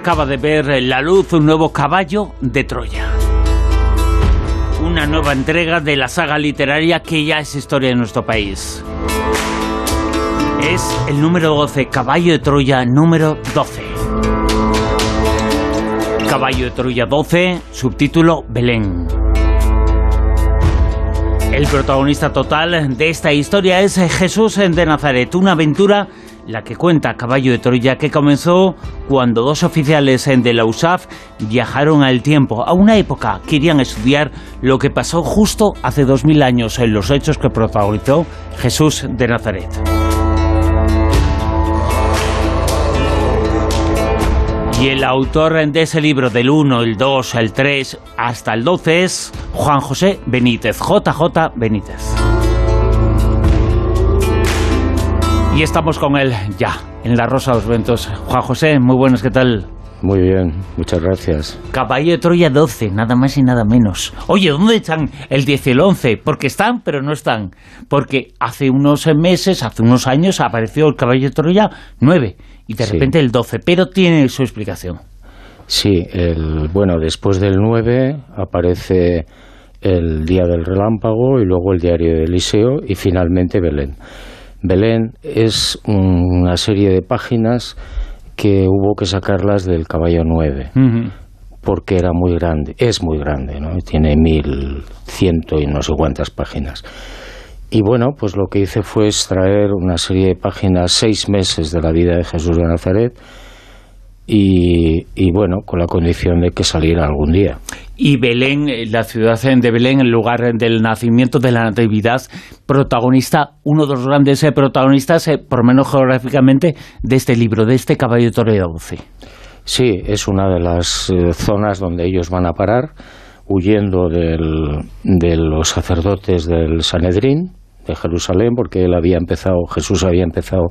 acaba de ver la luz un nuevo caballo de Troya. Una nueva entrega de la saga literaria que ya es historia de nuestro país. Es el número 12, Caballo de Troya número 12. Caballo de Troya 12, subtítulo Belén. El protagonista total de esta historia es Jesús de Nazaret, una aventura la que cuenta Caballo de Troya que comenzó cuando dos oficiales de la USAF viajaron al tiempo, a una época que querían estudiar lo que pasó justo hace dos mil años en los hechos que protagonizó Jesús de Nazaret. Y el autor de ese libro del 1, el 2, el 3 hasta el 12 es Juan José Benítez, JJ Benítez. Y estamos con él ya, en la Rosa de los Ventos. Juan José, muy buenas, ¿qué tal? Muy bien, muchas gracias. Caballo de Troya 12, nada más y nada menos. Oye, ¿dónde están el 10 y el 11? Porque están, pero no están. Porque hace unos meses, hace unos años, apareció el Caballo de Troya 9 y de repente el 12, pero tiene su explicación. Sí, el, bueno, después del 9 aparece el Día del Relámpago y luego el Diario de Eliseo y finalmente Belén. Belén es una serie de páginas que hubo que sacarlas del caballo 9 porque era muy grande, es muy grande, ¿no? tiene mil ciento y no sé cuántas páginas. Y bueno, pues lo que hice fue extraer una serie de páginas, seis meses de la vida de Jesús de Nazaret, y, bueno, con la condición de que saliera algún día. Y Belén, eh, la ciudad de Belén, el lugar del nacimiento de la Natividad, protagonista, uno de los grandes eh, protagonistas, eh, por menos geográficamente, de este libro, de este Caballo de Torre de Sí, es una de las zonas donde ellos van a parar, huyendo de los sacerdotes del Sanedrín, de Jerusalén, porque él había empezado, Jesús había empezado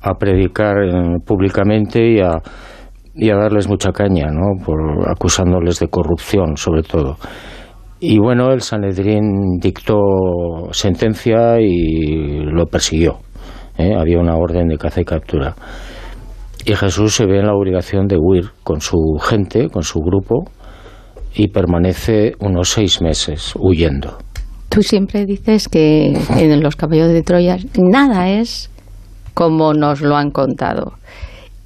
a predicar eh, públicamente y a, y a darles mucha caña, ¿no? Por, acusándoles de corrupción, sobre todo. Y bueno, el Sanedrín dictó sentencia y lo persiguió. ¿eh? Había una orden de caza y captura. Y Jesús se ve en la obligación de huir con su gente, con su grupo, y permanece unos seis meses huyendo. Tú siempre dices que en los caballos de Troya nada es como nos lo han contado.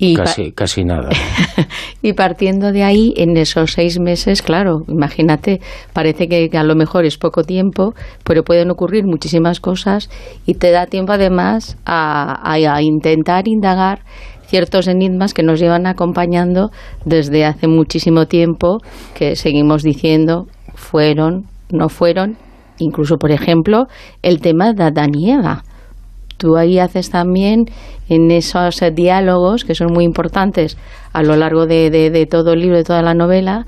Y casi, casi nada. y partiendo de ahí, en esos seis meses, claro, imagínate, parece que a lo mejor es poco tiempo, pero pueden ocurrir muchísimas cosas y te da tiempo además a, a intentar indagar ciertos enigmas que nos llevan acompañando desde hace muchísimo tiempo, que seguimos diciendo fueron, no fueron incluso, por ejemplo, el tema de Adán y Eva. Tú ahí haces también en esos diálogos que son muy importantes a lo largo de, todo el libro, de toda la novela,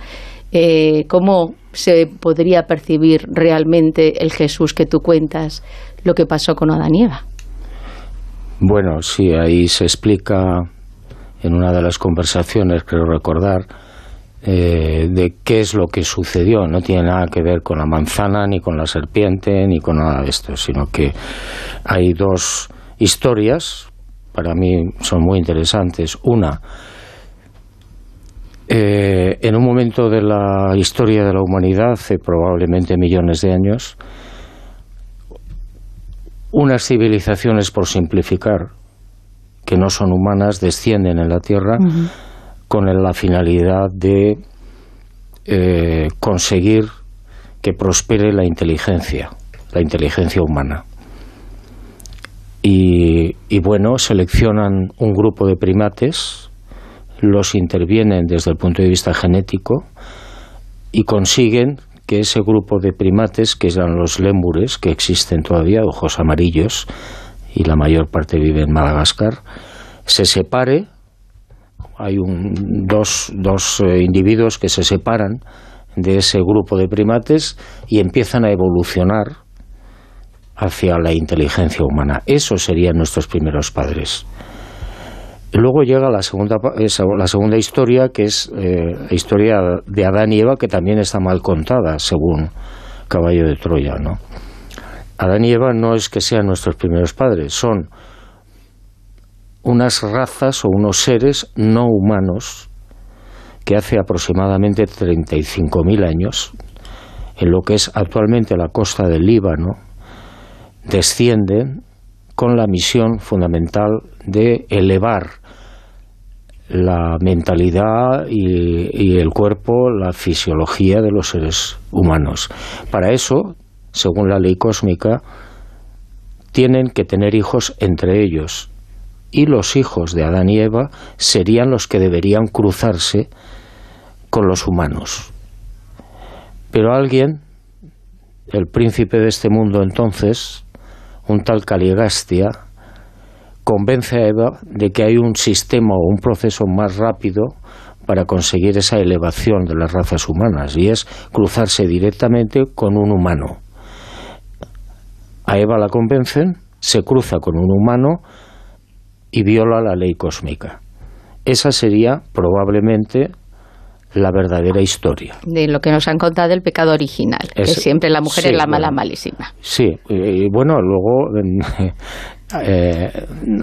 eh, cómo se podría percibir realmente el Jesús que tú cuentas, lo que pasó con Adán y Eva. Bueno, sí, ahí se explica en una de las conversaciones, creo recordar, eh, de qué es lo que sucedió. No tiene nada que ver con la manzana, ni con la serpiente, ni con nada de esto, sino que hay dos historias, para mí son muy interesantes. Una, eh, en un momento de la historia de la humanidad, hace probablemente millones de años, unas civilizaciones, por simplificar, que no son humanas, descienden en la Tierra con la finalidad de eh, conseguir que prospere la inteligencia, la inteligencia humana. Y, bueno, seleccionan un grupo de primates, los intervienen desde el punto de vista genético y consiguen que ese grupo de primates, que eran los lémures, que existen todavía, ojos amarillos, y la mayor parte vive en Madagascar, se separe hay un, dos, dos eh, individuos que se separan de ese grupo de primates y empiezan a evolucionar hacia la inteligencia humana. Esos serían nuestros primeros padres. Luego llega la segunda, la segunda historia, que es eh, la historia de Adán y Eva, que también está mal contada, según Caballo de Troya. ¿no? Adán y Eva no es que sean nuestros primeros padres, son unas razas o unos seres no humanos que hace aproximadamente 35.000 años, en lo que es actualmente la costa del Líbano, descienden con la misión fundamental de elevar la mentalidad y, el cuerpo, la fisiología de los seres humanos. Para eso, según la ley cósmica, tienen que tener hijos entre ellos y los hijos de Adán y Eva serían los que deberían cruzarse con los humanos. Pero alguien, el príncipe de este mundo entonces, un tal Caligastia, convence a Eva de que hay un sistema o un proceso más rápido para conseguir esa elevación de las razas humanas y es cruzarse directamente con un humano. A Eva la convencen, se cruza con un humano y viola la ley cósmica. Esa sería probablemente la verdadera historia. De lo que nos han contado del pecado original, que siempre la mujer es la mala malísima. Sí, y bueno, luego eh,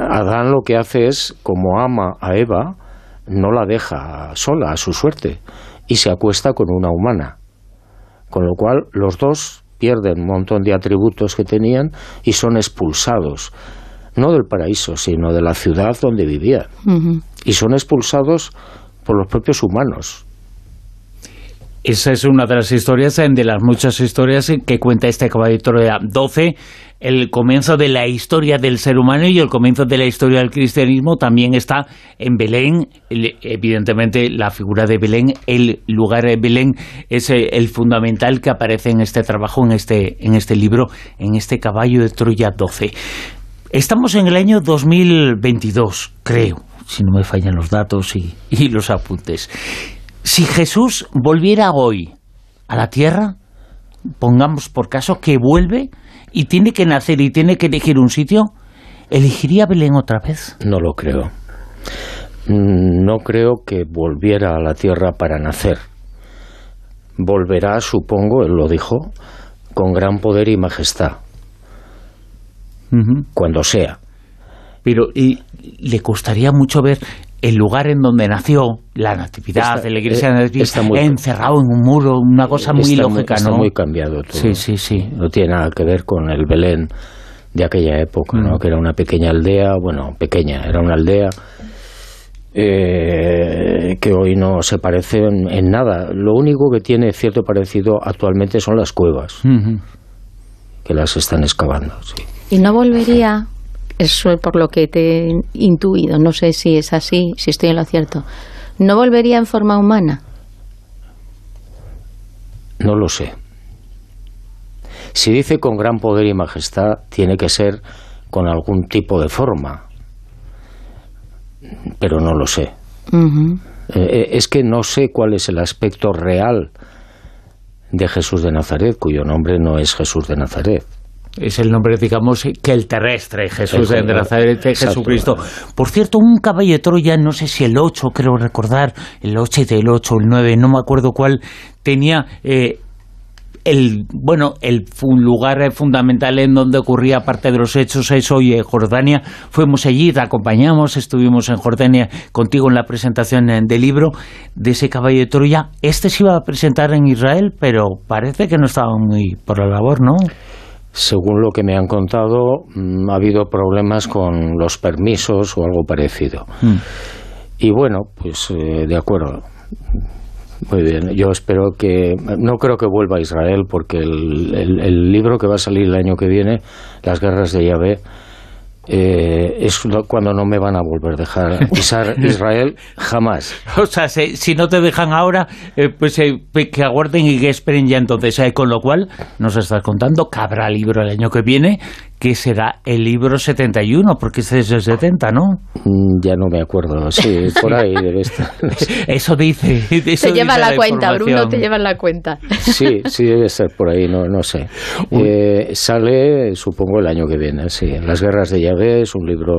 Adán lo que hace es, como ama a Eva, no la deja sola a su suerte y se acuesta con una humana. Con lo cual los dos pierden un montón de atributos que tenían y son expulsados, no del paraíso, sino de la ciudad donde vivían. Y son expulsados por los propios humanos. Esa es una de las historias, de las muchas historias que cuenta este caballero de 12, el comienzo de la historia del ser humano y el comienzo de la historia del cristianismo también está en Belén. Evidentemente, la figura de Belén, el lugar de Belén es eh, el fundamental que aparece en este trabajo, en este, en este libro, en este caballo de Troya 12. Estamos en el año 2022, creo, si no me fallan los datos y, los apuntes. Si Jesús volviera hoy a la tierra, pongamos por caso que vuelve y tiene que nacer y tiene que elegir un sitio, ¿elegiría Belén otra vez? No lo creo. Mm, no creo que volviera a la tierra para nacer. Volverá, supongo, él lo dijo, con gran poder y majestad. Cuando sea. Pero y le costaría mucho ver el lugar en donde nació la natividad de la iglesia eh, encerrado en un muro, una cosa muy lógica, está muy cambiado todo. Sí, sí, sí. No tiene nada que ver con el Belén de aquella época, ¿no? Mm. que era una pequeña aldea, bueno, pequeña, era una aldea eh, que hoy no se parece en, nada. Lo único que tiene cierto parecido actualmente son las cuevas, que las están excavando. ¿Y no volvería eso es por lo que te he intuido, no sé si es así, si estoy en lo cierto. ¿No volvería en forma humana? No lo sé. Si dice con gran poder y majestad, tiene que ser con algún tipo de forma. Pero no lo sé. Eh, eh, es que no sé cuál es el aspecto real de Jesús de Nazaret, cuyo nombre no es Jesús de Nazaret es el nombre, digamos, que el terrestre, Jesús de Nazaret, Jesucristo. Por cierto, un caballo de Troya, no sé si el 8, creo recordar, el 8 y el 8, el 9, no me acuerdo cuál, tenía eh, el bueno el lugar fundamental en donde ocurría parte de los hechos es hoy en Jordania. Fuimos allí, te acompañamos, estuvimos en Jordania contigo en la presentación del libro de ese caballo de Troya. Este se iba a presentar en Israel, pero parece que no estaba muy por la labor, ¿no? Según lo que me han contado, mm, ha habido problemas con los permisos o algo parecido. Mm. Y bueno, pues eh, de acuerdo. Muy bien, yo espero que... No creo que vuelva a Israel porque el libro que va a salir el año que viene, Las guerras de Yahvé, eh, es cuando no me van a volver a dejar pisar Israel jamás. O sea, si, no te dejan ahora, eh, pues eh, que aguarden y que esperen ya entonces. con lo cual, nos estás contando que habrá libro el año que viene, que será el libro 71, porque este es el 70, ¿no? Mm, ya no me acuerdo, sí, por ahí debe estar. Eso dice. te lleva la, cuenta, Bruno, te lleva la cuenta. Sí, sí, debe ser por ahí, no, no sé. sale, supongo, el año que viene, sí. Las guerras de es un libro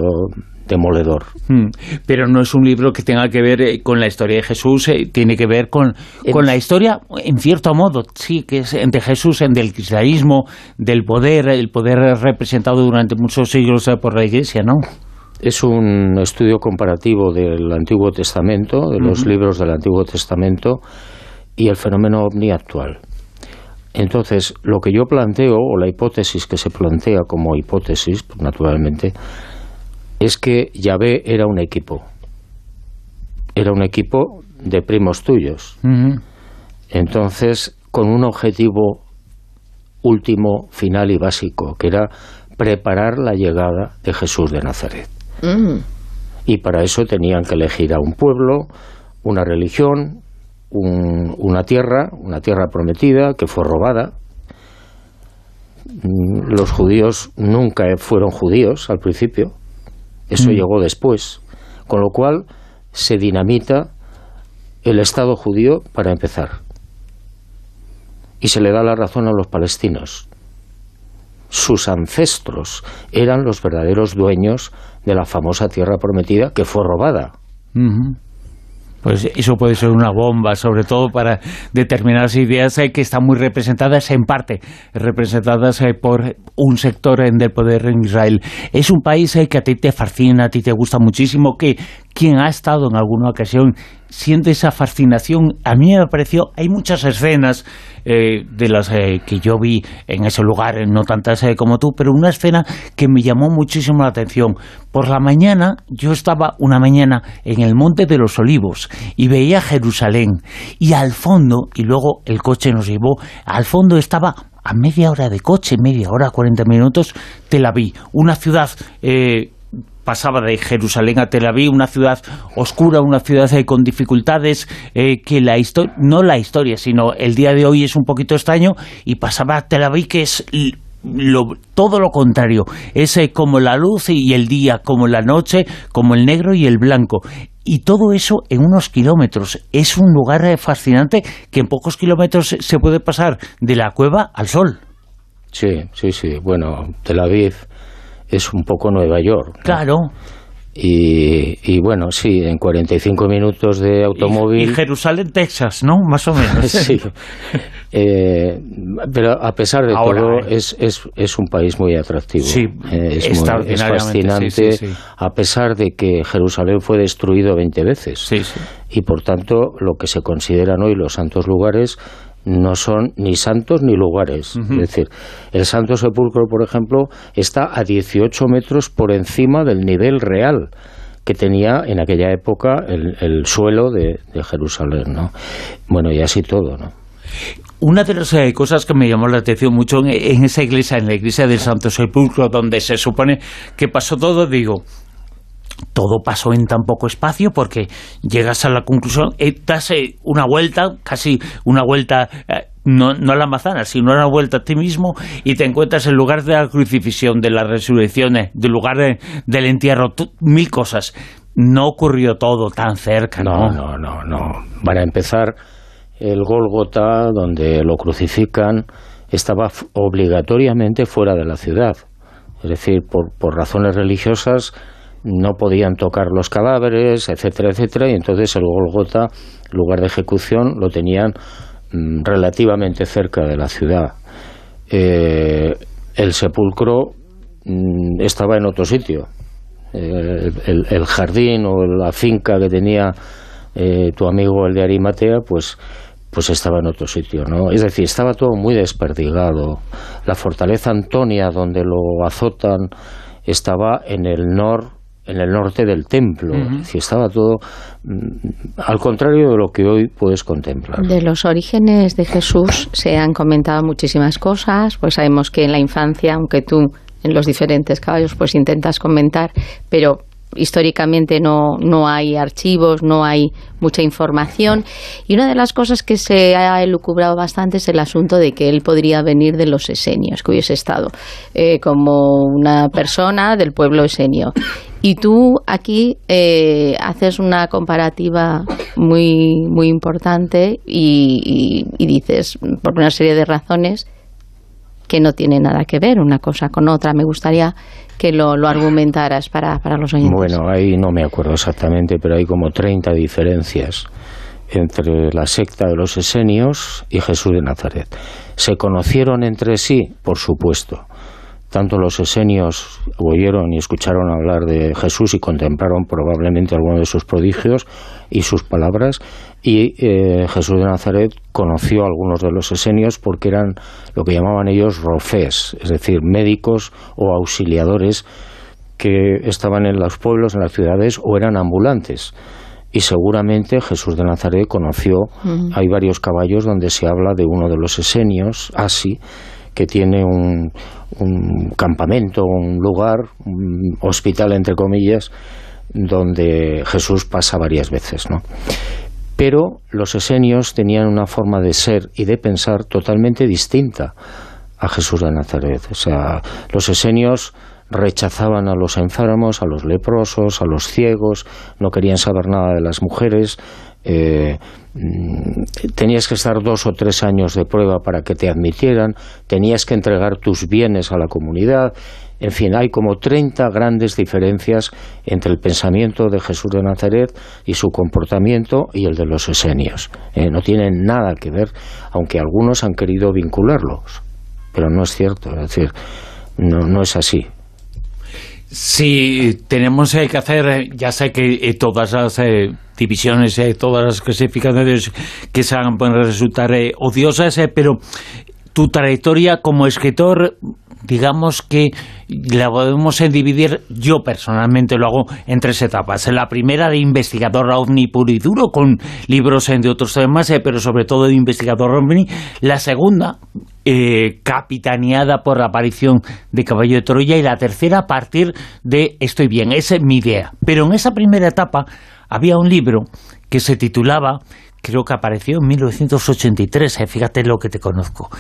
demoledor. Hmm. Pero no es un libro que tenga que ver eh, con la historia de Jesús, eh, tiene que ver con, con la historia, en cierto modo, sí, que es de Jesús, en del cristianismo, del poder, el poder representado durante muchos siglos por la Iglesia, ¿no? Es un estudio comparativo del Antiguo Testamento, de los libros del Antiguo Testamento y el fenómeno ovni actual. Entonces, lo que yo planteo, o la hipótesis que se plantea como hipótesis, naturalmente, es que Yahvé era un equipo. Era un equipo de primos tuyos. Entonces, con un objetivo último, final y básico, que era preparar la llegada de Jesús de Nazaret. Mm. Y para eso tenían que elegir a un pueblo, una religión, una tierra, una tierra prometida que fue robada. Mm, los judíos nunca fueron judíos al principio, eso mm. llegó después, con lo cual se dinamita el Estado judío para empezar. Y se le da la razón a los palestinos. Sus ancestros eran los verdaderos dueños de la famosa tierra prometida que fue robada. Pues eso puede ser una bomba, sobre todo para determinadas ideas eh, que están muy representadas, en parte representadas eh, por un sector eh, del poder en Israel. Es un país que a ti te fascina, a ti te gusta muchísimo, que quien ha estado en alguna ocasión siente esa fascinación. A mí me pareció, hay muchas escenas eh, de las eh, que yo vi en ese lugar, no tantas eh, como tú, pero una escena que me llamó muchísimo la atención. Por la mañana, yo estaba una mañana en el Monte de los Olivos y veía Jerusalén y al fondo, y luego el coche nos llevó, al fondo estaba a media hora de coche, media hora, 40 minutos, Tel Aviv, una ciudad pasaba de Jerusalén a Tel Aviv, una ciudad oscura, una ciudad eh, con dificultades, eh, que la historia, no la historia, sino el día de hoy es un poquito extraño, y pasaba a Tel Aviv, que es todo lo contrario, es eh, como la luz y el día, como la noche, como el negro y el blanco. Y todo eso en unos kilómetros. Es un lugar fascinante que en pocos kilómetros se puede pasar de la cueva al sol. Sí, sí, sí. Bueno, Tel Aviv es un poco Nueva York. Claro. Y, bueno, sí, en 45 minutos de automóvil. Y, Jerusalén, Texas, ¿no? Más o menos. sí. Eh, pero a pesar de todo, ¿eh? es, es, es, un país muy atractivo. Sí, eh, es, es fascinante, a pesar de que Jerusalén fue destruido 20 veces. Y por tanto, lo que se consideran hoy los santos lugares no son ni santos ni lugares. Es decir, el Santo Sepulcro, por ejemplo, está a 18 metros por encima del nivel real que tenía en aquella época el, suelo de, Jerusalén, ¿no? Bueno, y así todo, ¿no? Una de las eh, cosas que me llamó la atención mucho en, en, esa iglesia, en la iglesia del Santo Sepulcro, donde se supone que pasó todo, digo, todo pasó en tan poco espacio porque llegas a la conclusión, eh, das una vuelta, casi una vuelta, eh, no, no a la manzana, sino una vuelta a ti mismo y te encuentras en lugar de la crucifixión, de la resurrección, del lugar del entierro, mil cosas. No ocurrió todo tan cerca, ¿no? No, no, no. Para empezar, el Gólgota, donde lo crucifican, estaba obligatoriamente fuera de la ciudad. Es decir, por, por razones religiosas no podían tocar los cadáveres, etcétera, etcétera, y entonces el Golgota, lugar de ejecución, lo tenían mm, relativamente cerca de la ciudad. Eh, el sepulcro mm, estaba en otro sitio. Eh, el, jardín o la finca que tenía eh, tu amigo el de Arimatea, pues pues estaba en otro sitio, ¿no? Es decir, estaba todo muy desperdigado. La fortaleza Antonia, donde lo azotan, estaba en el nor en el norte del templo. si estaba todo mm, al contrario de lo que hoy puedes contemplar. De los orígenes de Jesús se han comentado muchísimas cosas, pues sabemos que en la infancia, aunque tú en los diferentes caballos pues intentas comentar, pero históricamente no, no hay archivos, no hay mucha información. Y una de las cosas que se ha elucubrado bastante es el asunto de que él podría venir de los esenios, que hubiese estado eh, como una persona del pueblo esenio. Y tú aquí eh, haces una comparativa muy, muy importante y, dices, por una serie de razones, que no tiene nada que ver una cosa con otra. Me gustaría que lo, lo argumentaras para, para los oyentes. Bueno, ahí no me acuerdo exactamente, pero hay como 30 diferencias entre la secta de los esenios y Jesús de Nazaret. ¿Se conocieron entre sí? Por supuesto tanto los esenios oyeron y escucharon hablar de Jesús y contemplaron probablemente algunos de sus prodigios y sus palabras, y eh, Jesús de Nazaret conoció a algunos de los esenios porque eran lo que llamaban ellos rofés, es decir, médicos o auxiliadores que estaban en los pueblos, en las ciudades o eran ambulantes. Y seguramente Jesús de Nazaret conoció, hay varios caballos donde se habla de uno de los esenios, Asi, que tiene un, campamento, un lugar, un hospital entre comillas, donde Jesús pasa varias veces, ¿no? Pero los esenios tenían una forma de ser y de pensar totalmente distinta a Jesús de Nazaret. O sea, los esenios rechazaban a los enfermos, a los leprosos, a los ciegos, no querían saber nada de las mujeres, eh, mm, tenías que estar dos o tres años de prueba para que te admitieran, tenías que entregar tus bienes a la comunidad, en fin, hay como 30 grandes diferencias entre el pensamiento de Jesús de Nazaret y su comportamiento y el de los esenios. Eh, no tienen nada que ver, aunque algunos han querido vincularlos, pero no es cierto, es decir, no, no es así. Sí, tenemos eh, que hacer, eh, ya sé que eh, todas las divisiones, todas las clasificaciones que se hagan pueden resultar odiosas, pero tu trayectoria como escritor digamos que la podemos dividir, yo personalmente lo hago en tres etapas. La primera de investigador ovni puro y duro, con libros de otros temas, eh, pero sobre todo de investigador ovni. La segunda, eh, capitaneada por la aparición de Caballo de Troya. Y la tercera, a partir de Estoy bien, esa es mi idea. Pero en esa primera etapa había un libro que se titulaba, creo que apareció en 1983, eh, fíjate lo que te conozco,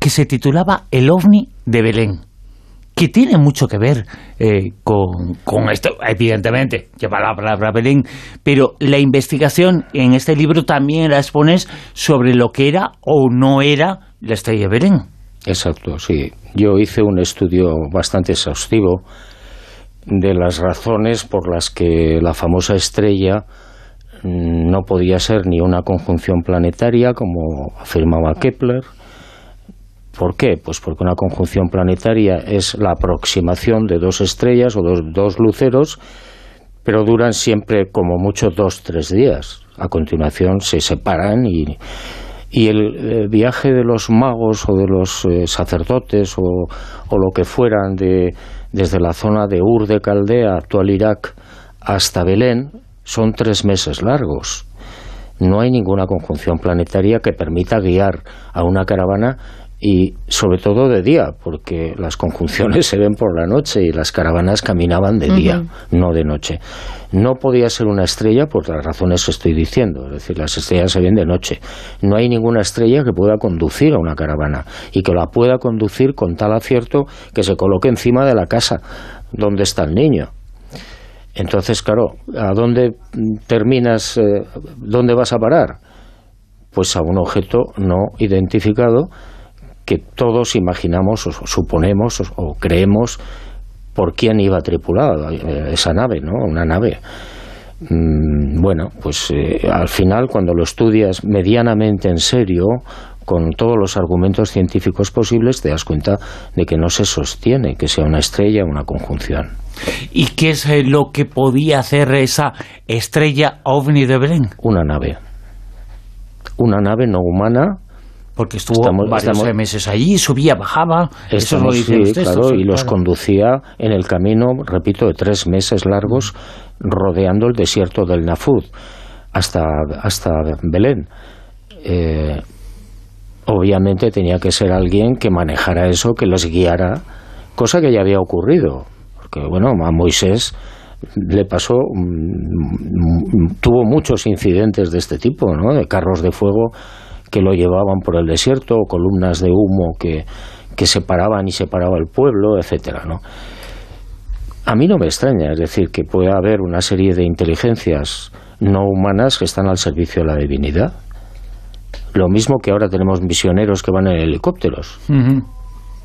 que se titulaba El ovni de Belén que tiene mucho que ver eh, con, esto, evidentemente, lleva la palabra Belén, pero la investigación en este libro también la expones sobre lo que era o no era la estrella de Belén. Exacto, sí. Yo hice un estudio bastante exhaustivo de las razones por las que la famosa estrella mm, no podía ser ni una conjunción planetaria, como afirmaba Kepler, ¿Por qué? Pues porque una conjunción planetaria es la aproximación de dos estrellas o dos, luceros, pero duran siempre como mucho dos, tres días. A continuación se separan y, el, viaje de los magos o de los eh, sacerdotes o, o, lo que fueran de, desde la zona de Ur de Caldea, actual Irak, hasta Belén, son tres meses largos. No hay ninguna conjunción planetaria que permita guiar a una caravana y sobre todo de día, porque las conjunciones se ven por la noche y las caravanas caminaban de día, no de noche. No podía ser una estrella por las razones que estoy diciendo, es decir, las estrellas se ven de noche. No hay ninguna estrella que pueda conducir a una caravana y que la pueda conducir con tal acierto que se coloque encima de la casa donde está el niño. Entonces, claro, ¿a dónde terminas, eh, dónde vas a parar? Pues a un objeto no identificado que todos imaginamos o suponemos o, creemos por quién iba tripulada eh, esa nave, ¿no? Una nave. Mm, bueno, pues eh, al final cuando lo estudias medianamente en serio, con todos los argumentos científicos posibles, te das cuenta de que no se sostiene que sea una estrella o una conjunción. ¿Y qué es eh, lo que podía hacer esa estrella ovni de Belén? Una nave. Una nave no humana porque estuvo varios meses allí, subía, bajaba, eso lo dice y los conducía en el camino, repito, de tres meses largos, rodeando el desierto del Nafud hasta, hasta Belén. Eh, obviamente tenía que ser alguien que manejara eso, que los guiara, cosa que ya había ocurrido, porque bueno, a Moisés le pasó, mm, mm, tuvo muchos incidentes de este tipo, ¿no? de carros de fuego que lo llevaban por el desierto, o columnas de humo que, que separaban y separaba el pueblo, etcétera, ¿no? A mí no me extraña, es decir, que pueda haber una serie de inteligencias no humanas que están al servicio de la divinidad. Lo mismo que ahora tenemos misioneros que van en helicópteros.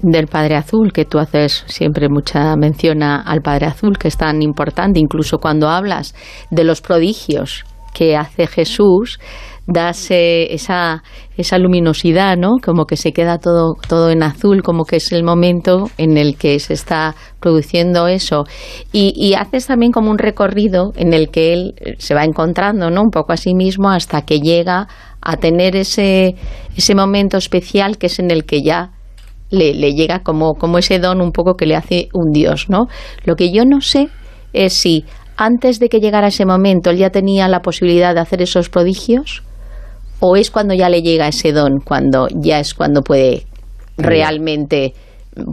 Del Padre Azul, que tú haces siempre mucha mención al Padre Azul, que es tan importante, incluso cuando hablas de los prodigios que hace Jesús das esa, esa luminosidad, ¿no? Como que se queda todo, todo en azul, como que es el momento en el que se está produciendo eso. Y, haces también como un recorrido en el que él se va encontrando, ¿no? Un poco a sí mismo hasta que llega a tener ese, ese momento especial que es en el que ya le, le llega como, como ese don un poco que le hace un Dios, ¿no? Lo que yo no sé es si antes de que llegara ese momento él ya tenía la posibilidad de hacer esos prodigios o es cuando ya le llega ese don, cuando ya es cuando puede realmente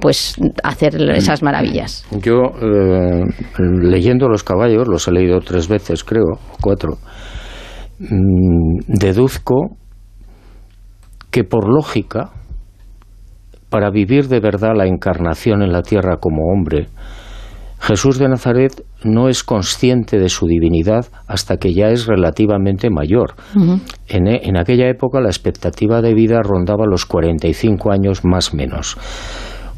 pues hacer esas maravillas. Yo eh, leyendo los caballos, los he leído tres veces creo, cuatro, mm, deduzco que por lógica, para vivir de verdad la encarnación en la tierra como hombre, Jesús de Nazaret no es consciente de su divinidad hasta que ya es relativamente mayor. en, en, aquella época la expectativa de vida rondaba los 45 años más menos.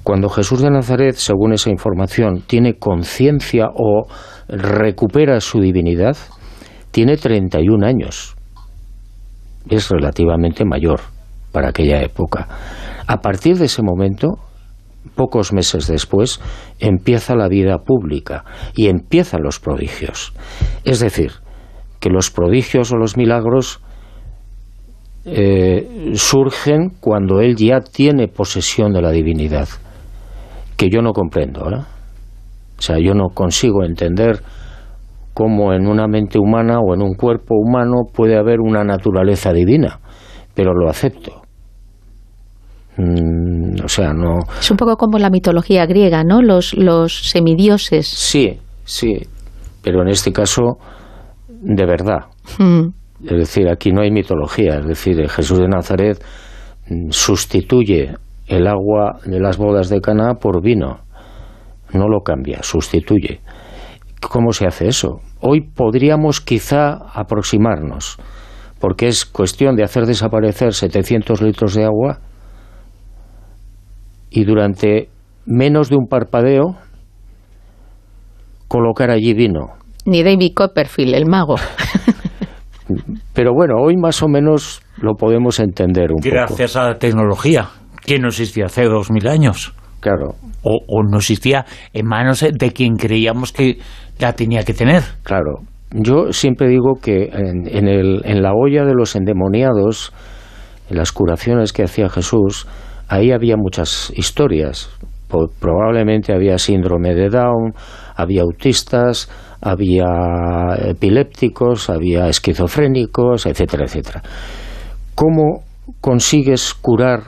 Cuando Jesús de Nazaret, según esa información, tiene conciencia o recupera su divinidad, tiene 31 años. Es relativamente mayor para aquella época. A partir de ese momento, pocos meses después, empieza la vida pública y empiezan los prodigios. Es decir, que los prodigios o los milagros eh, surgen cuando él ya tiene posesión de la divinidad, que yo no comprendo. O sea, yo no consigo entender cómo en una mente humana o en un cuerpo humano puede haber una naturaleza divina, pero lo acepto. Mm, o sea, no... Es un poco como la mitología griega, ¿no? Los, los semidioses. Sí, sí, pero en este caso, de verdad. Mm. Es decir, aquí no hay mitología, es decir, Jesús de Nazaret mm, sustituye el agua de las bodas de Cana por vino. No lo cambia, sustituye. ¿Cómo se hace eso? Hoy podríamos quizá aproximarnos, porque es cuestión de hacer desaparecer 700 litros de agua y durante menos de un parpadeo colocar allí vino. Ni David Copperfield, el mago. Pero bueno, hoy más o menos lo podemos entender un poco. Gracias a la tecnología, que no existía hace dos mil años. Claro. O, o, no existía en manos de quien creíamos que la tenía que tener. Claro. Yo siempre digo que en, en, el, en la olla de los endemoniados, en las curaciones que hacía Jesús, ahí había muchas historias. Probablemente había síndrome de Down, había autistas, había epilépticos, había esquizofrénicos, etcétera, etcétera. ¿Cómo consigues curar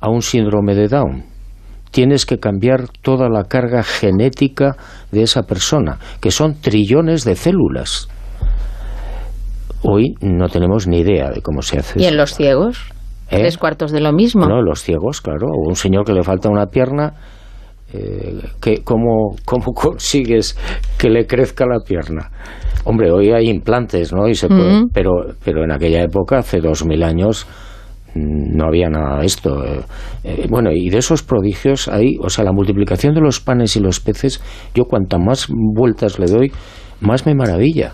a un síndrome de Down? Tienes que cambiar toda la carga genética de esa persona, que son trillones de células. Hoy no tenemos ni idea de cómo se hace ¿Y en los ciegos? ¿Eh? Tres cuartos de lo mismo. No, los ciegos, claro. O un señor que le falta una pierna, eh, que, ¿cómo, ¿cómo consigues que le crezca la pierna? Hombre, hoy hay implantes, ¿no? Y se puede, pero, pero en aquella época, hace dos mil años, mm, no había nada de esto. Eh, bueno, y de esos prodigios hay, o sea, la multiplicación de los panes y los peces, yo cuanto más vueltas le doy, más me maravilla.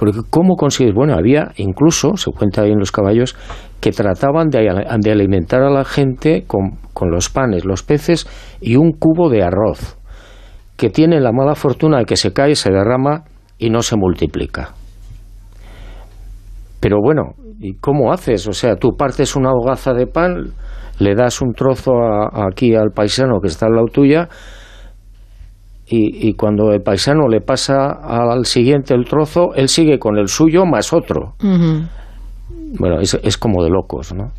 Porque ¿cómo consigues? Bueno, había incluso, se cuenta ahí en los caballos, que trataban de, alimentar a la gente con, los panes, los peces y un cubo de arroz, que tiene la mala fortuna de que se cae, se derrama y no se multiplica. Pero bueno, ¿y cómo haces? O sea, tú partes una hogaza de pan, le das un trozo aquí al paisano que está al lado tuya, y, cuando el paisano le pasa al siguiente el trozo, él sigue con el suyo más otro. Bueno, es, es, como de locos, ¿no?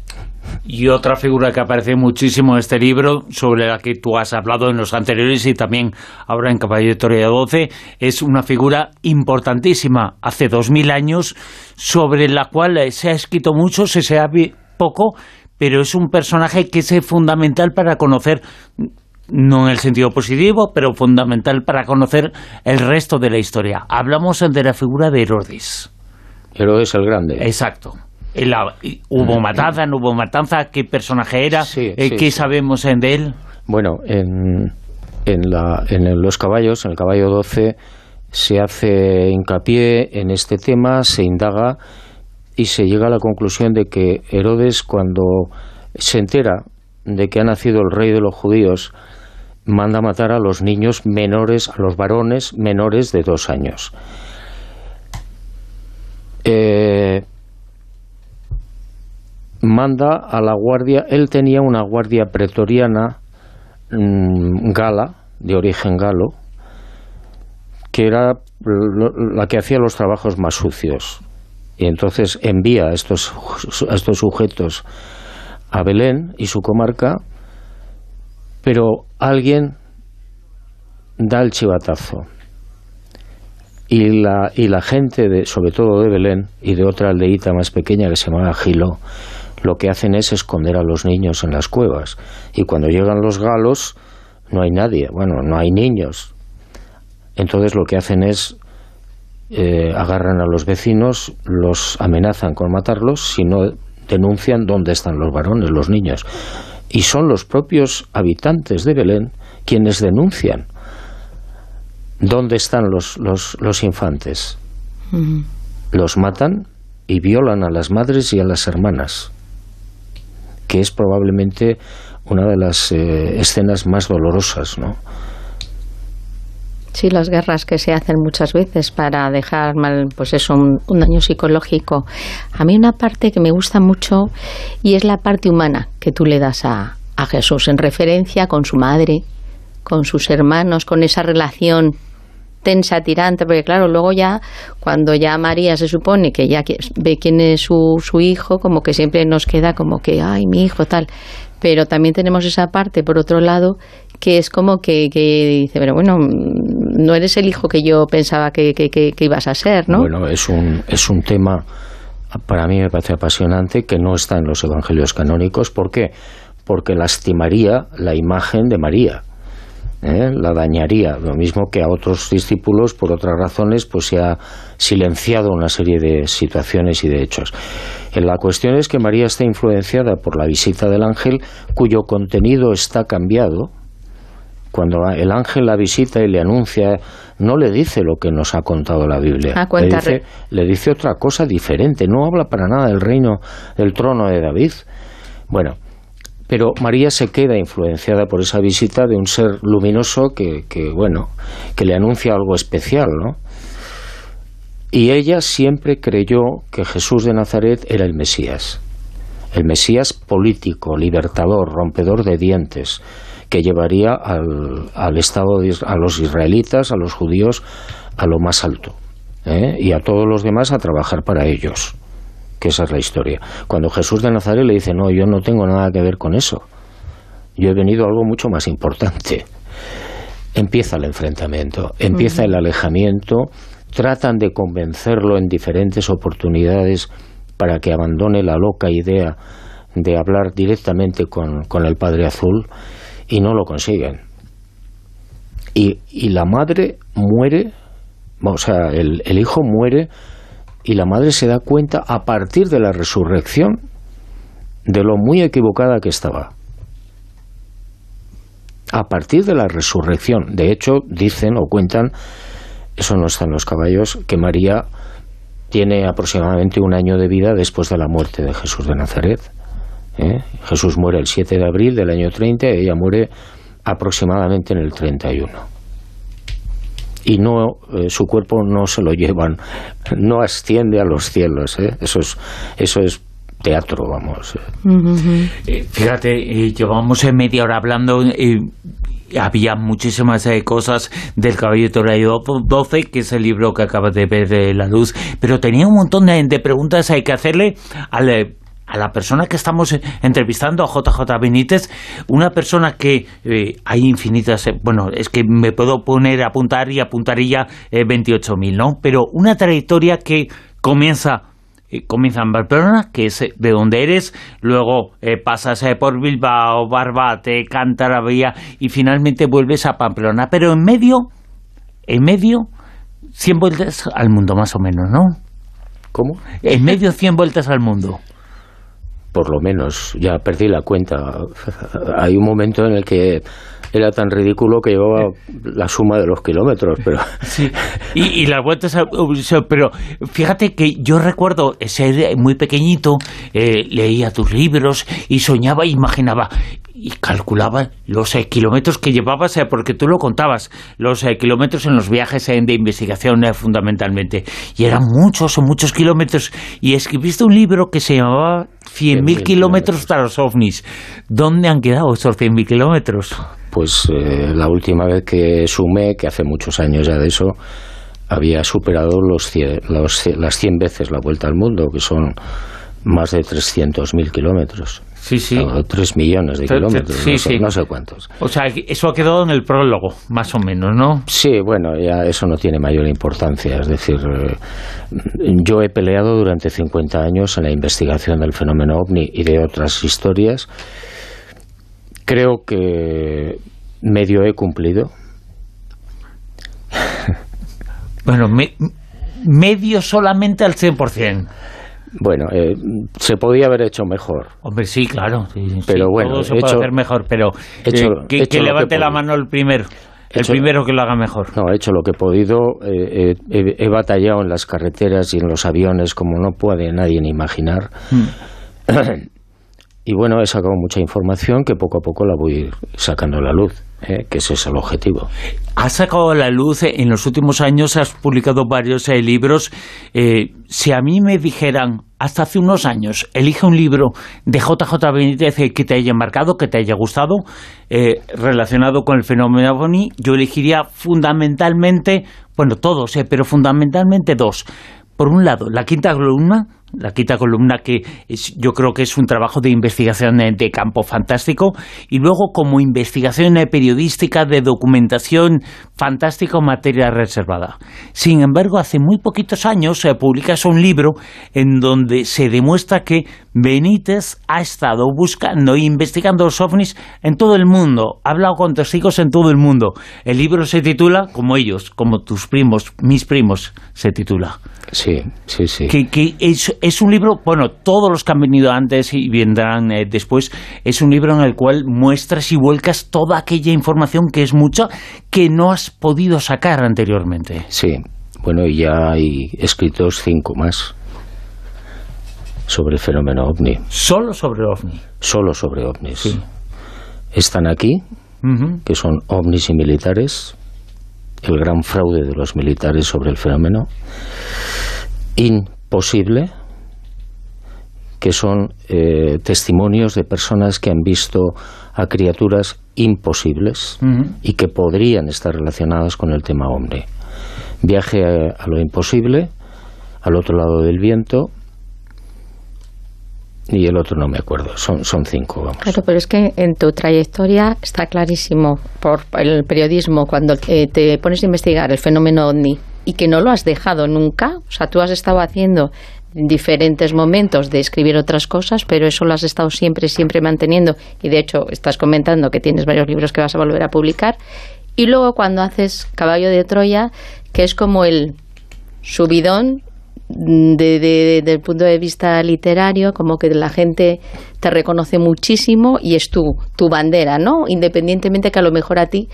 Y otra figura que aparece muchísimo en este libro, sobre la que tú has hablado en los anteriores y también ahora en Torre 12, es una figura importantísima, hace dos mil años, sobre la cual se ha escrito mucho, se sabe poco, pero es un personaje que es fundamental para conocer no en el sentido positivo, pero fundamental para conocer el resto de la historia. Hablamos de la figura de Herodes. Herodes el Grande. Exacto. ¿Hubo mm. matanza, no hubo matanza? ¿Qué personaje era? Eh, ¿Qué sabemos de él? Bueno, en, en, la, en los caballos, en el caballo 12, se hace hincapié en este tema, se indaga y se llega a la conclusión de que Herodes cuando se entera de que ha nacido el rey de los judíos, manda matar a los niños menores, a los varones menores de dos años. Eh, manda a la guardia, él tenía una guardia pretoriana mm, gala, de origen galo, que era la que hacía los trabajos más sucios. Y entonces envía estos, a estos sujetos a Belén y su comarca, pero alguien da el chivatazo. Y la, y la gente, de, sobre todo de Belén y de otra aldeíta más pequeña que se llama Gilo, lo que hacen es esconder a los niños en las cuevas. Y cuando llegan los galos, no hay nadie, bueno, no hay niños. Entonces lo que hacen es eh, agarran a los vecinos, los amenazan con matarlos si no denuncian dónde están los varones, los niños. Y son los propios habitantes de Belén quienes denuncian dónde están los, los, infantes. Los matan y violan a las madres y a las hermanas, que es probablemente una de las eh, escenas más dolorosas, ¿no? Sí, las guerras que se hacen muchas veces para dejar mal, pues eso, un, daño psicológico. A mí una parte que me gusta mucho y es la parte humana que tú le das a, a Jesús en referencia con su madre, con sus hermanos, con esa relación tensa, tirante, porque claro, luego ya, cuando ya María se supone que ya ve quién es su, su hijo, como que siempre nos queda como que, ay, mi hijo, tal. Pero también tenemos esa parte, por otro lado, que es como que, dice, pero bueno, no eres el hijo que yo pensaba que, ibas a ser, ¿no? Bueno, es un, es un tema, para mí me parece apasionante, que no está en los evangelios canónicos. ¿Por qué? Porque lastimaría la imagen de María. ¿eh? la dañaría, lo mismo que a otros discípulos por otras razones pues se ha silenciado una serie de situaciones y de hechos. La cuestión es que María está influenciada por la visita del ángel cuyo contenido está cambiado, cuando el ángel la visita y le anuncia, no le dice lo que nos ha contado la Biblia. Ah, le, dice, le dice otra cosa diferente. No habla para nada del reino, del trono de David. Bueno, pero María se queda influenciada por esa visita de un ser luminoso que, que, bueno, que le anuncia algo especial, ¿no? Y ella siempre creyó que Jesús de Nazaret era el Mesías, el Mesías político, libertador, rompedor de dientes, que llevaría al, Estado, a los israelitas, a los judíos, a lo más alto, ¿eh? y a todos los demás a trabajar para ellos, que esa es la historia. Cuando Jesús de Nazaret le dice, no, yo no tengo nada que ver con eso, yo he venido a algo mucho más importante. Empieza el enfrentamiento, empieza el alejamiento, tratan de convencerlo en diferentes oportunidades para que abandone la loca idea de hablar directamente con, con el Padre Azul y no lo consiguen. Y, y la madre muere, o sea, el, el hijo muere y la madre se da cuenta a partir de la resurrección de lo muy equivocada que estaba. A partir de la resurrección, de hecho, dicen o cuentan, eso no está en los caballos, que María tiene aproximadamente un año de vida después de la muerte de Jesús de Nazaret. ¿Eh? Jesús muere el 7 de abril del año 30 y ella muere aproximadamente en el 31 y no eh, su cuerpo no se lo llevan no asciende a los cielos ¿eh? eso es eso es teatro vamos fíjate llevamos media hora hablando había muchísimas cosas del Caballo de 12, que es el libro que acaba de ver la luz, pero tenía un montón de, de preguntas hay que hacerle al a la persona que estamos entrevistando, a JJ Benítez, una persona que eh, hay infinitas, eh, bueno, es que me puedo poner a apuntar y apuntaría eh, 28.000, ¿no? Pero una trayectoria que comienza eh, comienza en Barcelona, que es de donde eres, luego pasas por Bilbao, Barbate, Cantabria y finalmente vuelves a Pamplona, pero en medio, en medio, 100 vueltas al mundo más o menos, ¿no? ¿Cómo? En medio 100 vueltas al mundo. Por lo menos, ya perdí la cuenta. Hay un momento en el que era tan ridículo que llevaba la suma de los kilómetros, pero... Sí, y, las vueltas, pero fíjate que yo recuerdo ser muy pequeñito, eh, leía tus libros y soñaba, imaginaba, y calculaba los eh, kilómetros que llevabas, eh, porque tú lo contabas, los eh, kilómetros en los viajes de investigación fundamentalmente. Y eran muchos o muchos kilómetros. Y escribiste un libro que se llamaba 100.000 kilómetros para los ovnis. ¿Dónde han quedado esos 100.000 kilómetros? Pues la última vez que sumé, que hace muchos años ya de eso, había superado los, los las 100 veces la vuelta al mundo, que son más de 300.000 kilómetros. Sí, sí. tres millones de kilómetros, sí, no, sé, sí. no, sé, cuántos. O sea, eso ha quedado en el prólogo, más o menos, ¿no? Sí, bueno, ya eso no tiene mayor importancia. Es decir, eh, yo he peleado durante 50 años en la investigación del fenómeno ovni y de otras historias. Creo que medio he cumplido. Bueno, medio solamente al 100%. Bueno, eh, se podía haber hecho mejor. Hombre, sí, claro. pero bueno, todo se puede hacer mejor, pero eh, que, levante la mano el primero. El primero que lo haga mejor. No, he hecho lo que he podido. Eh, he, batallado en las carreteras y en los aviones como no puede nadie ni imaginar. Hmm. y bueno, he sacado mucha información que poco a poco la voy sacando a la luz. ¿Eh? que ese es el objetivo. Has sacado a la luz en los últimos años, has publicado varios eh, libros. Eh, si a mí me dijeran, hasta hace unos años, elige un libro de JJ Benítez que te haya marcado, que te haya gustado, relacionado con el fenómeno OVNI, yo elegiría fundamentalmente, bueno, todos, pero fundamentalmente dos. Por un lado, la quinta columna, la quinta columna que yo creo que es un trabajo de investigación de, campo fantástico y luego como investigación periodística de documentación fantástica en materia reservada. Sin embargo, hace muy poquitos años se publica un libro en donde se demuestra que Benítez ha estado buscando e investigando los ovnis en todo el mundo, ha hablado con testigos en todo el mundo. El libro se titula, como ellos, como tus primos, mis primos, se titula. Sí, sí, sí. Que, es, un libro, bueno, todos los que han venido antes y vendrán eh, después, es un libro en el cual muestras y vuelcas toda aquella información que es mucha que no has podido sacar anteriormente. Sí, bueno, y ya hay escritos cinco más sobre el fenómeno ovni. ¿Solo sobre ovni? Solo sobre ovnis. Sí. Están aquí, que son ovnis y militares, el gran fraude de los militares sobre el fenómeno, imposible, que son eh, testimonios de personas que han visto a criaturas imposibles y que podrían estar relacionadas con el tema hombre. Viaje a, lo imposible, al otro lado del viento, y el otro no me acuerdo, son, son cinco, vamos. Claro, pero es que en tu trayectoria está clarísimo por el periodismo, cuando eh, te pones a investigar el fenómeno OVNI y que no lo has dejado nunca, o sea, tú has estado haciendo diferentes momentos de escribir otras cosas, pero eso lo has estado siempre, siempre manteniendo y de hecho estás comentando que tienes varios libros que vas a volver a publicar y luego cuando haces Caballo de Troya, que es como el subidón de, desde el punto de vista literario, como que la gente te reconoce muchísimo y es tu, tu bandera, ¿no? Independientemente que a lo mejor a ti,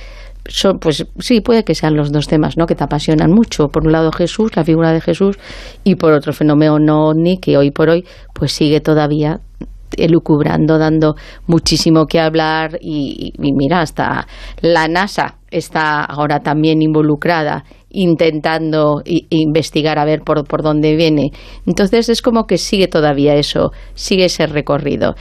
pues sí, puede que sean los dos temas, ¿no? Que te apasionan mucho. Por un lado Jesús, la figura de Jesús, y por otro fenómeno ni que hoy por hoy pues sigue todavía elucubrando, dando muchísimo que hablar y, y mira, hasta la NASA está ahora también involucrada intentando investigar a ver por, por dónde viene. Entonces es como que sigue todavía eso, sigue ese recorrido.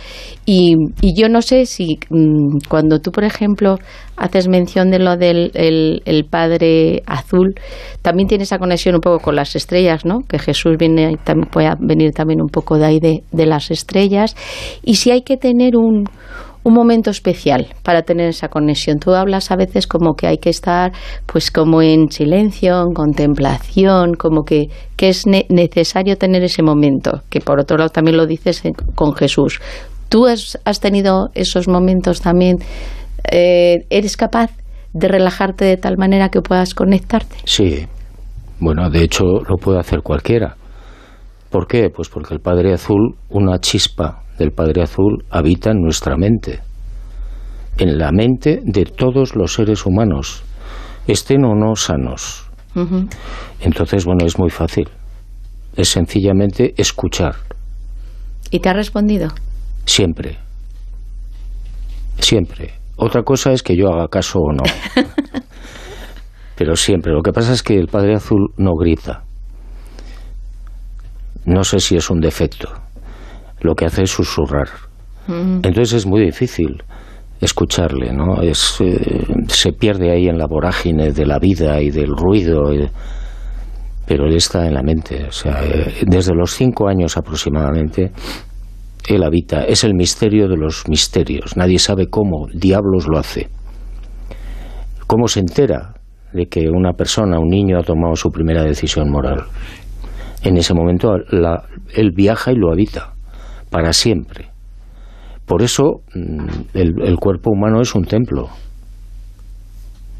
Y, y yo no sé si mm, cuando tú, por ejemplo, haces mención de lo del el, Padre Azul, también tiene esa conexión un poco con las estrellas, ¿no? Que Jesús viene, puede venir también un poco de ahí de, de las estrellas. Y si hay que tener un un momento especial para tener esa conexión. Tú hablas a veces como que hay que estar pues como en silencio, en contemplación, como que, que es necesario tener ese momento, que por otro lado también lo dices con Jesús. ¿Tú has, tenido esos momentos también? Eh, ¿Eres capaz de relajarte de tal manera que puedas conectarte? Sí, bueno, de hecho lo puede hacer cualquiera. ¿Por qué? Pues porque el Padre Azul, una chispa del Padre Azul habita en nuestra mente, en la mente de todos los seres humanos, estén o no sanos. Entonces, bueno, es muy fácil. Es sencillamente escuchar. ¿Y te ha respondido? Siempre. Siempre. Otra cosa es que yo haga caso o no. Pero siempre. Lo que pasa es que el Padre Azul no grita. No sé si es un defecto. Lo que hace es susurrar. Entonces es muy difícil escucharle, ¿no? Es, eh, se pierde ahí en la vorágine de la vida y del ruido, pero él está en la mente. O sea, eh, desde los cinco años aproximadamente, él habita. Es el misterio de los misterios. Nadie sabe cómo diablos lo hace. ¿Cómo se entera de que una persona, un niño, ha tomado su primera decisión moral? En ese momento él viaja y lo habita para siempre. Por eso mm, el, cuerpo humano es un templo.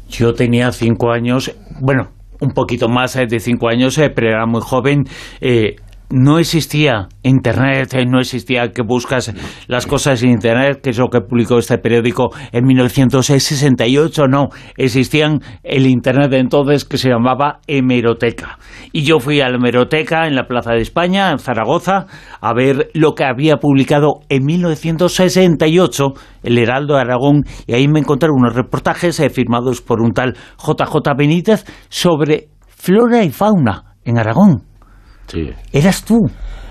Yo tenía cinco años, bueno, un poquito más eh, de cinco años, eh, pero era muy joven. Eh, no existía Internet, eh, no existía que buscas las cosas en Internet, que es lo que publicó este periódico en 1968, no, existían el Internet de entonces que se llamaba hemeroteca. Y yo fui a la hemeroteca en la Plaza de España, en Zaragoza, a ver lo que había publicado en 1968 el Heraldo de Aragón, y ahí me encontré unos reportajes eh, firmados por un tal JJ Benítez sobre flora y fauna en Aragón. Sí. ¿Eras tú?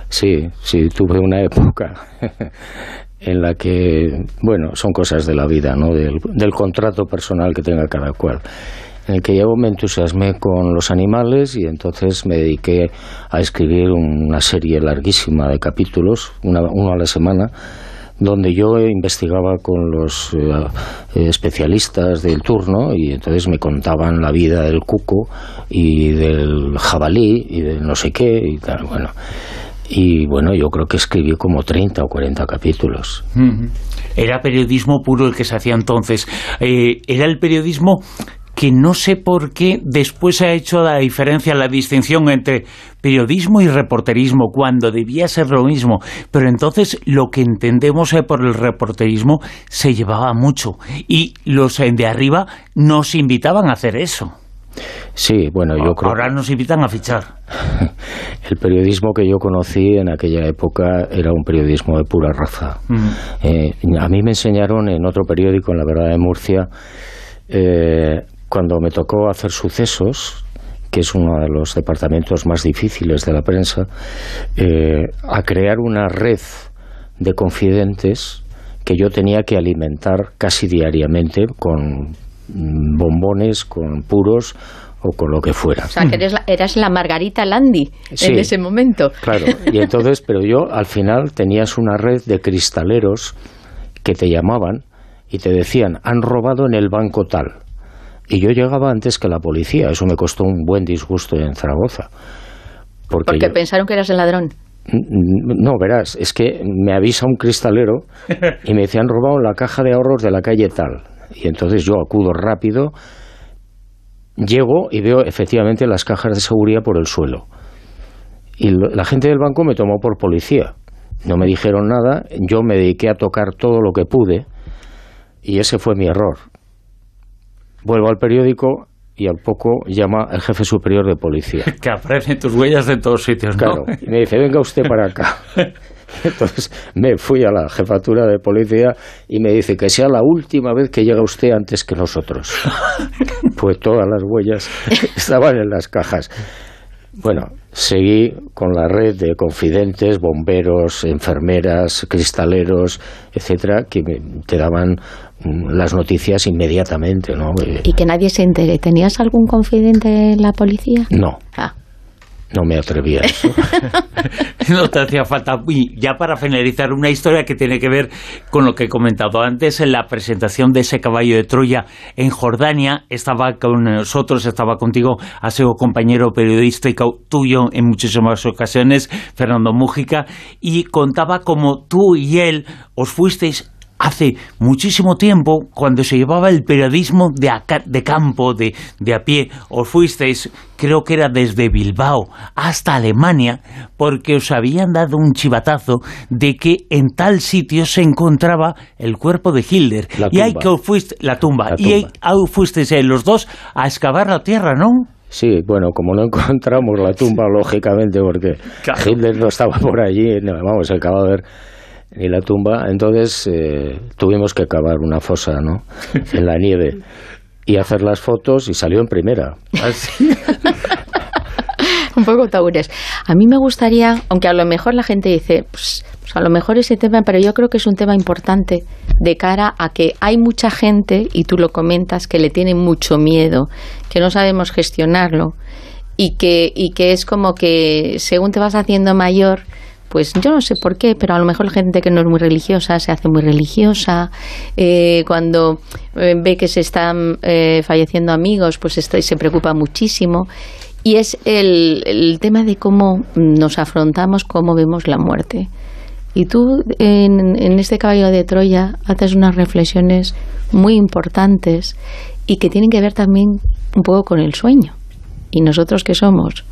Sí, sí, tuve una época en la que, bueno, son cosas de la vida, ¿no? Del, contrato personal que tenga cada cual. En el que yo me entusiasmé con los animales y entonces me dediqué a escribir una serie larguísima de capítulos, uno a la semana, donde yo investigaba con los eh, especialistas del turno y entonces me contaban la vida del cuco y del jabalí y de no sé qué y tal, bueno. Y bueno, yo creo que escribí como 30 o 40 capítulos. Era periodismo puro el que se hacía entonces. Eh, era el periodismo que no sé por qué después se ha hecho la diferencia, la distinción entre periodismo y reporterismo, cuando debía ser lo mismo. Pero entonces lo que entendemos eh, por el reporterismo se llevaba mucho. Y los de arriba nos invitaban a hacer eso. Sí, bueno, yo creo... Ahora nos invitan a fichar. El periodismo que yo conocí en aquella época era un periodismo de pura raza. Eh, a mí me enseñaron en otro periódico, en La Verdad de Murcia, eh, cuando me tocó hacer sucesos, que es uno de los departamentos más difíciles de la prensa, eh, a crear una red de confidentes que yo tenía que alimentar casi diariamente con bombones, con puros o con lo que fuera. O sea, que eres la, eras la Margarita Landi en ese momento. Claro, y entonces, pero yo al final tenías una red de cristaleros que te llamaban y te decían, han robado en el banco tal y yo llegaba antes que la policía. Eso me costó un buen disgusto en Zaragoza. Porque, pensaron que eras el ladrón. No, verás, es que me avisa un cristalero y me decían robado la caja de ahorros de la calle tal. Y entonces yo acudo rápido, llego y veo efectivamente las cajas de seguridad por el suelo. Y la gente del banco me tomó por policía. No me dijeron nada, yo me dediqué a tocar todo lo que pude y ese fue mi error. Vuelvo al periódico y al poco llama el jefe superior de policía. que aparecen tus huellas de todos sitios, ¿no? Claro, y me dice, venga usted para acá. Entonces me fui a la jefatura de policía y me dice que sea la última vez que llega usted antes que nosotros. Pues todas las huellas estaban en las cajas. Bueno, seguí con la red de confidentes, bomberos, enfermeras, cristaleros, etcétera, que te daban las noticias inmediatamente, ¿no? Y que nadie se entere. ¿Tenías algún confidente en la policía? No. Ah. No me atrevía a eso. no te hacía falta. Y ya para finalizar, una historia que tiene que ver con lo que he comentado antes, en la presentación de ese caballo de Troya en Jordania, estaba con nosotros, estaba contigo, ha sido compañero periodístico tuyo en muchísimas ocasiones, Fernando Mújica, y contaba como tú y él os fuisteis hace muchísimo tiempo, cuando se llevaba el periodismo de, de campo, de, de, a pie, os fuisteis, creo que era desde Bilbao hasta Alemania, porque os habían dado un chivatazo de que en tal sitio se encontraba el cuerpo de Hitler. Y ahí que os fuiste, la tumba, y ahí, fuisteis eh, los dos a excavar la tierra, ¿no? Sí, bueno, como no encontramos la tumba, lógicamente, porque Hitler no estaba por allí, vamos, el cadáver ni la tumba, entonces eh, tuvimos que cavar una fosa, ¿no? En la nieve y hacer las fotos y salió en primera. Así. Un poco taures. A mí me gustaría, aunque a lo mejor la gente dice, pues, pues, a lo mejor ese tema, pero yo creo que es un tema importante de cara a que hay mucha gente, y tú lo comentas, que le tiene mucho miedo, que no sabemos gestionarlo y que, y que es como que según te vas haciendo mayor, pues yo no sé por qué, pero a lo mejor la gente que no es muy religiosa se hace muy religiosa. Eh, cuando eh, ve que se están eh, falleciendo amigos, pues se preocupa muchísimo. Y es el, el, tema de cómo nos afrontamos, cómo vemos la muerte. Y tú en, en este caballo de Troya haces unas reflexiones muy importantes y que tienen que ver también un poco con el sueño. Y nosotros que somos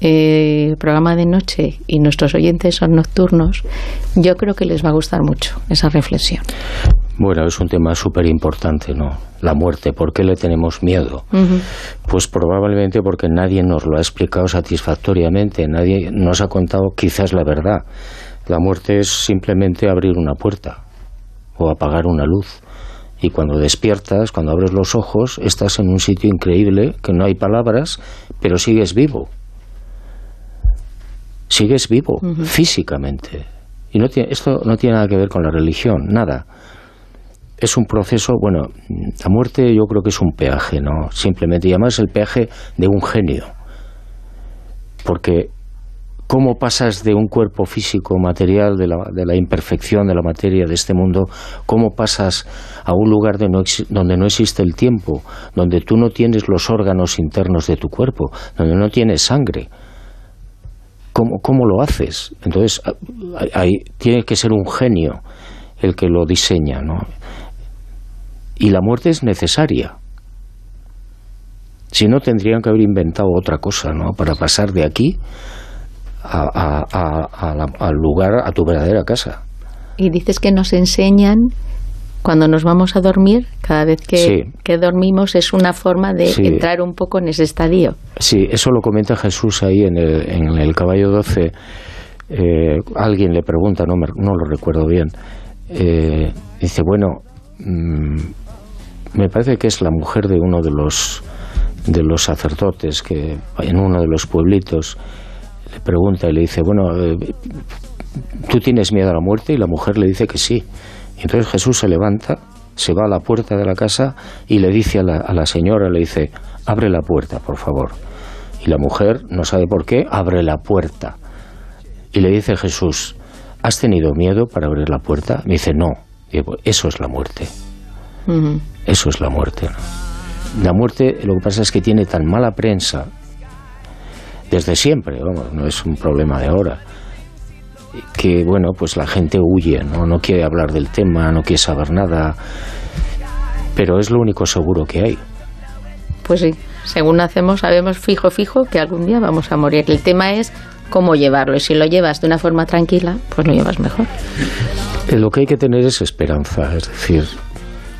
eh, programa de noche y nuestros oyentes son nocturnos, yo creo que les va a gustar mucho esa reflexión. Bueno, es un tema súper importante, ¿no? La muerte, ¿por qué le tenemos miedo? Pues probablemente porque nadie nos lo ha explicado satisfactoriamente, nadie nos ha contado quizás la verdad. La muerte es simplemente abrir una puerta o apagar una luz. Y cuando despiertas, cuando abres los ojos, estás en un sitio increíble, que no hay palabras, pero sigues vivo sigues vivo físicamente. Y no tiene, esto no tiene nada que ver con la religión, nada. Es un proceso, bueno, la muerte yo creo que es un peaje, ¿no? Simplemente, y además el peaje de un genio. Porque cómo pasas de un cuerpo físico, material, de la, de la, imperfección de la materia de este mundo, cómo pasas a un lugar de no, donde no existe el tiempo, donde tú no tienes los órganos internos de tu cuerpo, donde no tienes sangre, ¿Cómo, lo haces? Entonces, hay, tiene que ser un genio el que lo diseña, ¿no? Y la muerte es necesaria. Si no, tendrían que haber inventado otra cosa, ¿no? Para pasar de aquí al lugar, a tu verdadera casa. Y dices que nos enseñan cuando nos vamos a dormir, cada vez que, dormimos es una forma de entrar un poco en ese estadio. Sí, eso lo comenta Jesús ahí en el, en el caballo 12. Eh, alguien le pregunta, no, no lo recuerdo bien, eh, dice, bueno, mm, me parece que es la mujer de uno de los, de los sacerdotes que en uno de los pueblitos le pregunta y le dice, bueno, eh, ¿tú tienes miedo a la muerte? Y la mujer le dice que sí. Entonces Jesús se levanta, se va a la puerta de la casa y le dice a la, señora, le dice, abre la puerta, por favor. Y la mujer, no sabe por qué, abre la puerta. Y le dice Jesús, ¿has tenido miedo para abrir la puerta? Me dice, no. eso es la muerte. Eso es la muerte. La muerte, lo que pasa es que tiene tan mala prensa desde siempre, vamos, no es un problema de ahora que bueno, pues la gente huye, ¿no? no quiere hablar del tema, no quiere saber nada, pero es lo único seguro que hay. Pues sí, según hacemos, sabemos fijo, fijo que algún día vamos a morir. El tema es cómo llevarlo y si lo llevas de una forma tranquila, pues lo llevas mejor. Eh, lo que hay que tener es esperanza, es decir,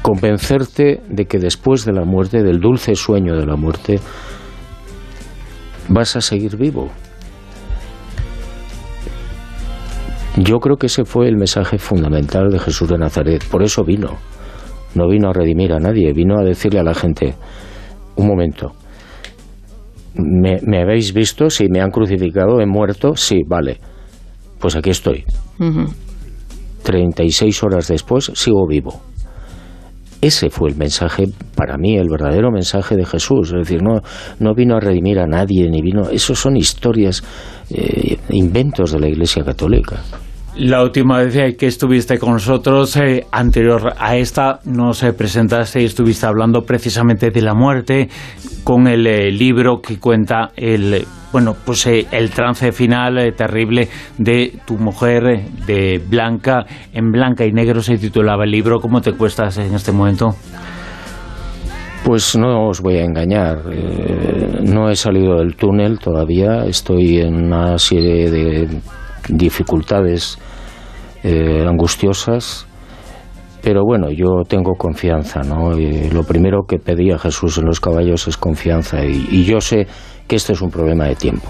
convencerte de que después de la muerte, del dulce sueño de la muerte, vas a seguir vivo, Yo creo que ese fue el mensaje fundamental de Jesús de Nazaret. Por eso vino. No vino a redimir a nadie, vino a decirle a la gente, un momento, ¿me, habéis visto? Si me han crucificado, he muerto, sí, vale. Pues aquí estoy. 36 horas después sigo vivo. Ese fue el mensaje, para mí, el verdadero mensaje de Jesús. Es decir, no, no vino a redimir a nadie, ni vino... Esos son historias, eh, inventos de la Iglesia Católica. La última vez que estuviste con nosotros, eh, anterior a esta, nos eh, presentaste y estuviste hablando precisamente de la muerte con el eh, libro que cuenta el bueno, pues eh, el trance final eh, terrible de tu mujer, de Blanca, en Blanca y Negro se titulaba el libro. ¿Cómo te cuestas en este momento? Pues no os voy a engañar, no he salido del túnel todavía, estoy en una serie de dificultades angustiosas pero bueno, yo tengo confianza, ¿no? Y lo primero que pedía Jesús en los caballos es confianza y, yo sé que este es un problema de tiempo.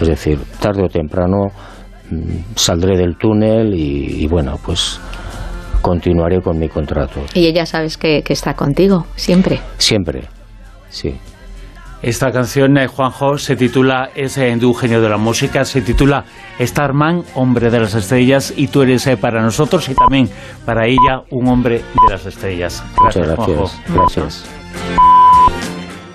Es decir, tarde o temprano mm, saldré del túnel y, bueno, pues continuaré con mi contrato. Y ella sabes que, que está contigo, siempre. Siempre, sí. Esta canción, eh, Juanjo, se titula, es de un genio de la música, se titula Starman, hombre de las estrellas, y tú eres eh, para nosotros y también para ella un hombre de las estrellas. Gracias, Muchas gracias. Gracias.